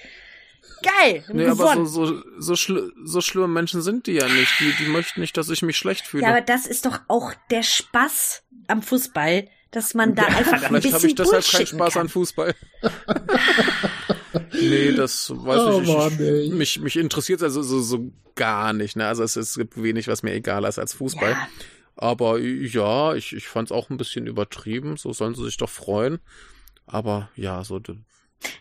Geil. Nee, aber so, so, so, schl so schlimme Menschen sind die ja nicht. Die, die möchten nicht, dass ich mich schlecht fühle. Ja, aber das ist doch auch der Spaß am Fußball dass man da einfach Vielleicht ein bisschen habe ich deshalb keinen Spaß kann. an Fußball. *laughs* nee, das weiß oh, ich nicht. Ich, mich, mich interessiert also so, so gar nicht. Ne? Also es, es gibt wenig, was mir egal ist als Fußball. Ja. Aber ja, ich, ich fand es auch ein bisschen übertrieben. So sollen sie sich doch freuen. Aber ja, so.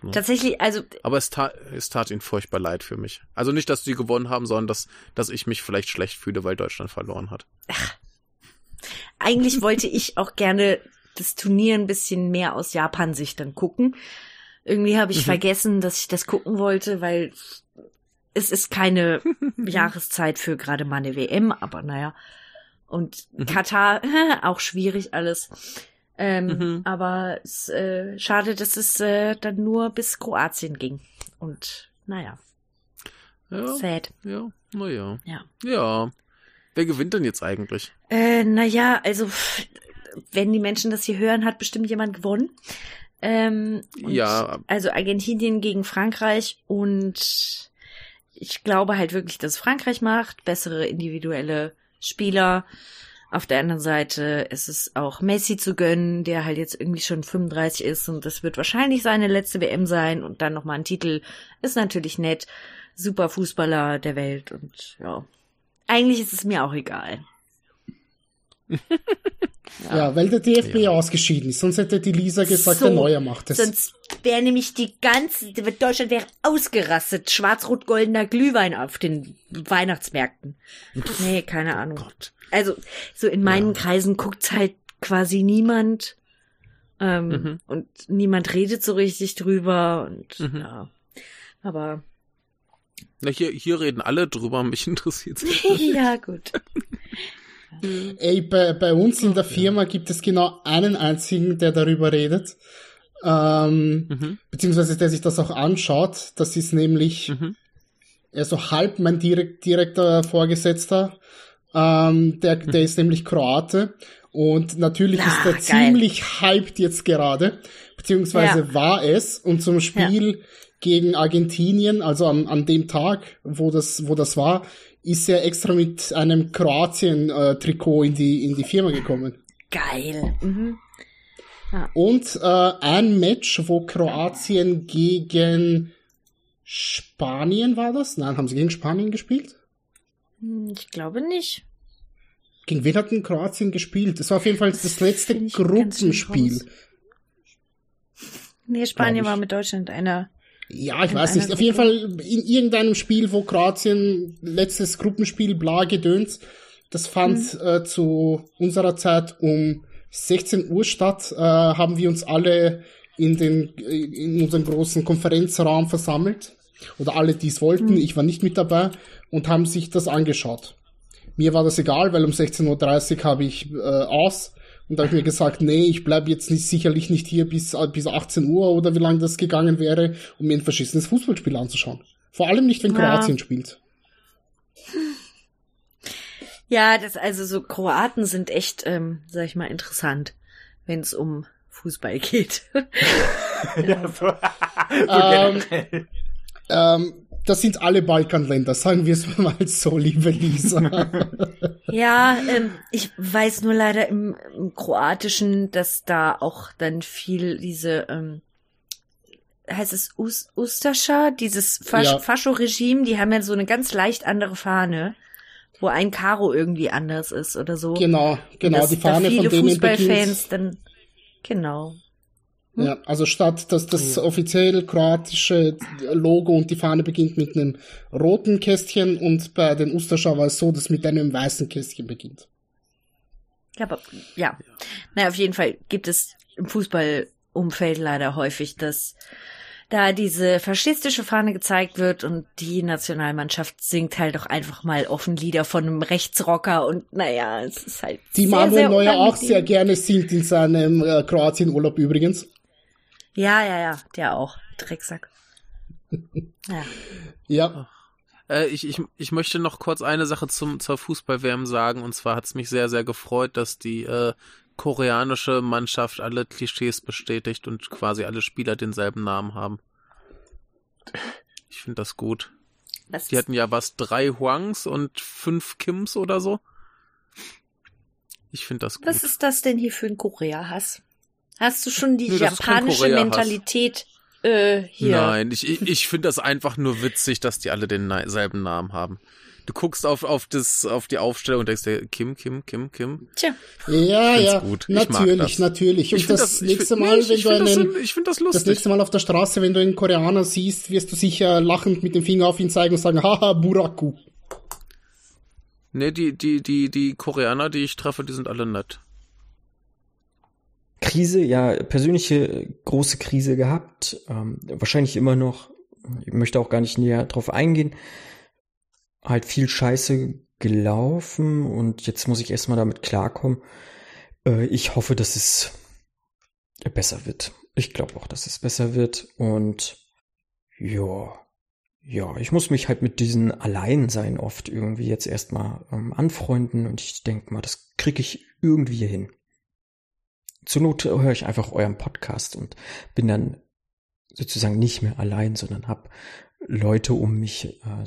Ne. Tatsächlich, also. Aber es tat, es tat ihnen furchtbar leid für mich. Also nicht, dass sie gewonnen haben, sondern dass, dass ich mich vielleicht schlecht fühle, weil Deutschland verloren hat. Ach. Eigentlich wollte ich auch gerne das Turnier ein bisschen mehr aus Japan-Sicht dann gucken. Irgendwie habe ich mhm. vergessen, dass ich das gucken wollte, weil es ist keine *laughs* Jahreszeit für gerade mal eine WM, aber naja. Und mhm. Katar, *laughs* auch schwierig alles. Ähm, mhm. Aber es äh, schade, dass es äh, dann nur bis Kroatien ging. Und naja. Ja. Sad. Ja, naja. Ja. Ja. Wer gewinnt denn jetzt eigentlich? Äh, naja, also wenn die Menschen das hier hören, hat bestimmt jemand gewonnen. Ähm, ja. Also Argentinien gegen Frankreich und ich glaube halt wirklich, dass Frankreich macht, bessere individuelle Spieler. Auf der anderen Seite ist es auch Messi zu gönnen, der halt jetzt irgendwie schon 35 ist und das wird wahrscheinlich seine letzte WM sein und dann nochmal ein Titel. Ist natürlich nett. Super Fußballer der Welt und ja. Eigentlich ist es mir auch egal. *laughs* Ja, ja weil der DFB ja. ausgeschieden ist. Sonst hätte die Lisa gesagt, so, der Neuer macht es. Sonst wäre nämlich die ganze, Deutschland wäre ausgerastet. Schwarz-rot-goldener Glühwein auf den Weihnachtsmärkten. nee, keine Ahnung. Gott. Also, so in meinen ja. Kreisen guckt's halt quasi niemand. Ähm, mhm. Und niemand redet so richtig drüber. Und mhm. ja. Aber. Na, hier, hier reden alle drüber, mich *laughs* interessiert *laughs* Ja, gut. *laughs* Ey, bei, bei uns in der Firma gibt es genau einen einzigen, der darüber redet. Ähm, mhm. Beziehungsweise der sich das auch anschaut. Das ist nämlich mhm. er so halb mein direkt, direkter Vorgesetzter. Ähm, der, der mhm. ist nämlich Kroate. Und natürlich Ach, ist er geil. ziemlich hyped jetzt gerade. Beziehungsweise ja. war es. Und zum Spiel ja. gegen Argentinien, also an, an dem Tag, wo das, wo das war, ist er extra mit einem Kroatien-Trikot in die, in die Firma gekommen. Geil. Mhm. Ja. Und äh, ein Match, wo Kroatien gegen Spanien war das? Nein, haben sie gegen Spanien gespielt? Hm, ich glaube nicht. Gegen wen hat denn Kroatien gespielt? Das war auf jeden Fall das, das letzte Gruppenspiel. Nee, Spanien war mit Deutschland einer ja, ich weiß nicht. Auf jeden Fall in irgendeinem Spiel, wo Kroatien letztes Gruppenspiel bla gedöns, das fand mhm. äh, zu unserer Zeit um 16 Uhr statt, äh, haben wir uns alle in den in unserem großen Konferenzraum versammelt oder alle, die es wollten. Mhm. Ich war nicht mit dabei und haben sich das angeschaut. Mir war das egal, weil um 16.30 Uhr habe ich äh, aus und da habe ich mir gesagt, nee, ich bleibe jetzt nicht sicherlich nicht hier bis, bis 18 Uhr oder wie lange das gegangen wäre, um mir ein verschissenes Fußballspiel anzuschauen. Vor allem nicht, wenn Kroatien ja. spielt. Ja, das also so Kroaten sind echt, ähm, sag ich mal, interessant, wenn es um Fußball geht. *laughs* ja, so, *laughs* ähm, ähm, das sind alle Balkanländer, sagen wir es *laughs* mal so, liebe Lisa. *laughs* ja, ähm, ich weiß nur leider im, im, Kroatischen, dass da auch dann viel diese, ähm, heißt es Us Ustascha, dieses Fas ja. Fascho-Regime, die haben ja so eine ganz leicht andere Fahne, wo ein Karo irgendwie anders ist oder so. Genau, genau, die Fahne von denen Fußballfans dann, genau. Hm? Ja, also statt dass das ja. offiziell kroatische Logo und die Fahne beginnt mit einem roten Kästchen und bei den Ustascha war es so, dass mit einem weißen Kästchen beginnt. Ja, aber, ja. Naja, auf jeden Fall gibt es im Fußballumfeld leider häufig, dass da diese faschistische Fahne gezeigt wird und die Nationalmannschaft singt halt doch einfach mal offen Lieder von einem Rechtsrocker und naja, es ist halt. Die sehr, Manuel Neuer auch sehr gerne singt in seinem äh, Kroatien-Urlaub übrigens. Ja, ja, ja, der auch. Drecksack. ja. Ja. Äh, ich, ich, ich möchte noch kurz eine Sache zum, zur Fußball-WM sagen. Und zwar hat es mich sehr, sehr gefreut, dass die äh, koreanische Mannschaft alle Klischees bestätigt und quasi alle Spieler denselben Namen haben. Ich finde das gut. Was die hatten ja was, drei Huangs und fünf Kims oder so. Ich finde das gut. Was ist das denn hier für ein Korea-Hass? Hast du schon die Nö, japanische Mentalität äh, hier? Nein, ich, ich, ich finde das einfach nur witzig, dass die alle denselben Namen haben. Du guckst auf, auf, das, auf die Aufstellung und denkst dir, Kim, Kim, Kim, Kim. Tja. Ja, ja, gut. natürlich, natürlich. Und das, das, nächste Mal, nee, wenn du einen, das, ich finde das lustig. Das nächste Mal auf der Straße, wenn du einen Koreaner siehst, wirst du sicher lachend mit dem Finger auf ihn zeigen und sagen, haha, Buraku. Nee, die, die, die, die Koreaner, die ich treffe, die sind alle nett. Krise, ja, persönliche große Krise gehabt, ähm, wahrscheinlich immer noch. Ich möchte auch gar nicht näher drauf eingehen. Halt viel Scheiße gelaufen und jetzt muss ich erstmal damit klarkommen. Äh, ich hoffe, dass es besser wird. Ich glaube auch, dass es besser wird und ja, ja, ich muss mich halt mit diesem Alleinsein oft irgendwie jetzt erstmal ähm, anfreunden und ich denke mal, das kriege ich irgendwie hin zur Not höre ich einfach euren Podcast und bin dann sozusagen nicht mehr allein, sondern habe Leute um mich, äh,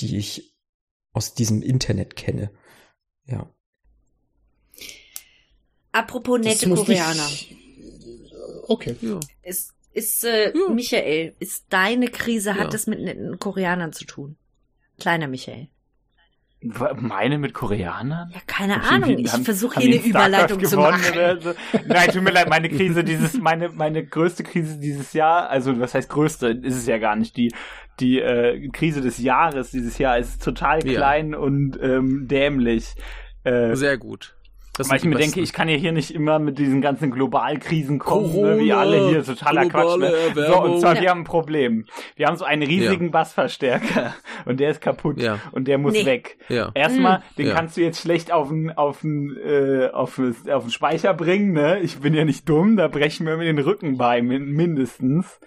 die ich aus diesem Internet kenne. Ja. Apropos nette Koreaner. Ich... Okay. Ja. Ist, ist äh, ja. Michael, ist deine Krise, hat ja. das mit netten Koreanern zu tun? Kleiner Michael. Meine mit Koreanern? Ja, keine Ahnung. Ich versuche hier eine Überleitung zu machen. So. Nein, tut mir leid, meine Krise *laughs* dieses, meine, meine größte Krise dieses Jahr, also was heißt größte, ist es ja gar nicht. Die, die äh, Krise des Jahres dieses Jahr ist total klein ja. und ähm, dämlich. Äh, Sehr gut. Das Weil ich mir denke, ich kann ja hier nicht immer mit diesen ganzen Globalkrisen kommen, Corona, ne, wie alle hier, totaler Quatsch. Ne? So, und zwar, ja. wir haben ein Problem. Wir haben so einen riesigen ja. Bassverstärker *laughs* und der ist kaputt ja. und der muss nee. weg. Ja. Erstmal, mhm. den kannst du jetzt schlecht auf den, auf den, äh, auf, auf den Speicher bringen, ne? Ich bin ja nicht dumm, da brechen wir mir den Rücken bei, mindestens.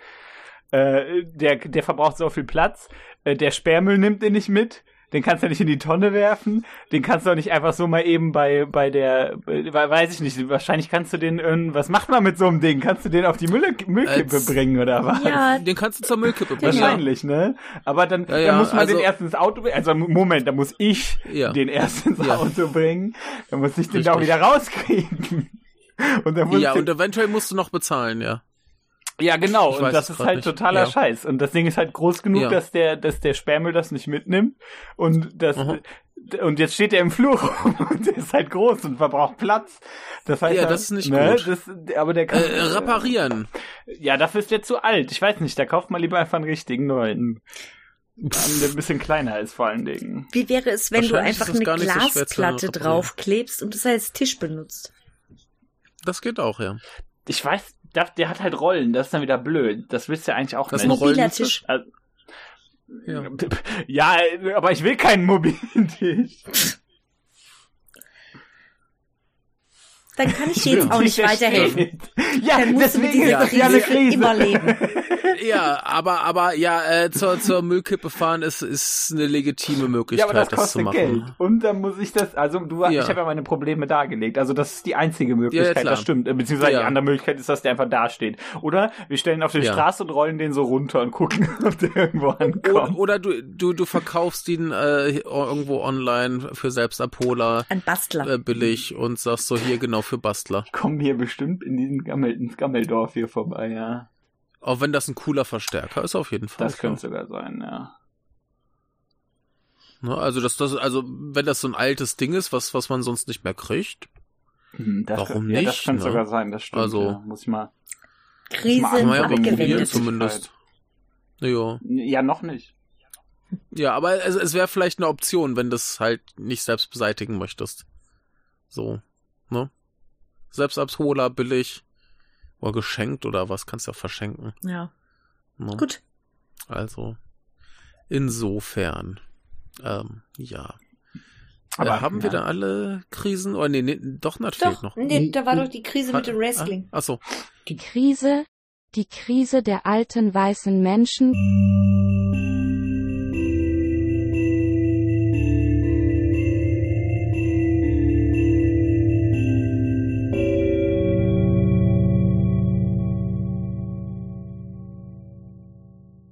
Äh, der, der verbraucht so viel Platz. Äh, der Sperrmüll nimmt den nicht mit den kannst du nicht in die Tonne werfen, den kannst du auch nicht einfach so mal eben bei, bei der, weiß ich nicht, wahrscheinlich kannst du den, was macht man mit so einem Ding? Kannst du den auf die Müll, Müllkippe Als, bringen oder was? Ja, den kannst du zur Müllkippe bringen. Wahrscheinlich, ne? Aber dann, ja, ja, dann muss man also, den erst ins Auto bringen, also Moment, da muss ich ja. den erst ins Auto bringen, dann muss ich den da auch wieder rauskriegen. Und dann muss ja, und eventuell musst du noch bezahlen, ja. Ja, genau. Ich und das ist halt nicht. totaler ja. Scheiß. Und das Ding ist halt groß genug, ja. dass der, dass der Sperrmüll das nicht mitnimmt. Und das, mhm. und jetzt steht er im Flur rum *laughs* und der ist halt groß und verbraucht Platz. Das heißt, ja, das ist nicht ne, gut. Das, aber der kann äh, reparieren. Ja, dafür ist der zu alt. Ich weiß nicht. Da kauft man lieber einfach einen richtigen neuen. Der ein bisschen kleiner ist vor allen Dingen. Wie wäre es, wenn du einfach eine Glasplatte so draufklebst und das als Tisch benutzt? Das geht auch, ja. Ich weiß, der hat halt Rollen, das ist dann wieder blöd. Das willst du ja eigentlich auch das nicht. Das ist ein mobiler Tisch. Also, ja. *laughs* ja, aber ich will keinen mobilen Tisch. *laughs* Dann kann ich dir jetzt auch nicht weiterhelfen. Ja, dann musst deswegen du mit dieser ja, Krise immer leben. *laughs* ja, aber aber ja, äh, zur, zur Müllkippe fahren ist ist eine legitime Möglichkeit, ja, aber das, das zu machen. Geld. Und dann muss ich das, also du, ja. ich habe ja meine Probleme dargelegt. Also das ist die einzige Möglichkeit, ja, das stimmt. Beziehungsweise die andere Möglichkeit ist, dass der einfach dasteht. Oder wir stellen ihn auf die Straße und rollen den so runter und gucken, *laughs* ob der irgendwo ankommt. Oder, oder du du du verkaufst ihn äh, irgendwo online für Selbstabholer. Ein Bastler. Äh, billig und sagst so hier genau für Bastler. Ich komme hier bestimmt in diesen Gammel, ins Gammeldorf hier vorbei, ja. Auch wenn das ein cooler Verstärker ist, auf jeden Fall. Das könnte sogar sein, ja. Ne, also das, das, also wenn das so ein altes Ding ist, was, was man sonst nicht mehr kriegt, hm, warum kann, nicht? Ja, das könnte ne? sogar sein, das stimmt. Also ja. muss ich mal. Krise mal ja probieren zumindest. Ja. ja, noch nicht. Ja, aber es, es wäre vielleicht eine Option, wenn du es halt nicht selbst beseitigen möchtest. So, ne? Selbstabholer, billig. Oder geschenkt oder was kannst du auch verschenken. Ja. No? Ne? Gut. Also, insofern, ähm, ja. Aber äh, haben ja. wir da alle Krisen? Oh, nee, nee doch, fehlt noch. Nee, da war doch die Krise mit dem Wrestling. Ah, ach so. Die Krise, die Krise der alten weißen Menschen.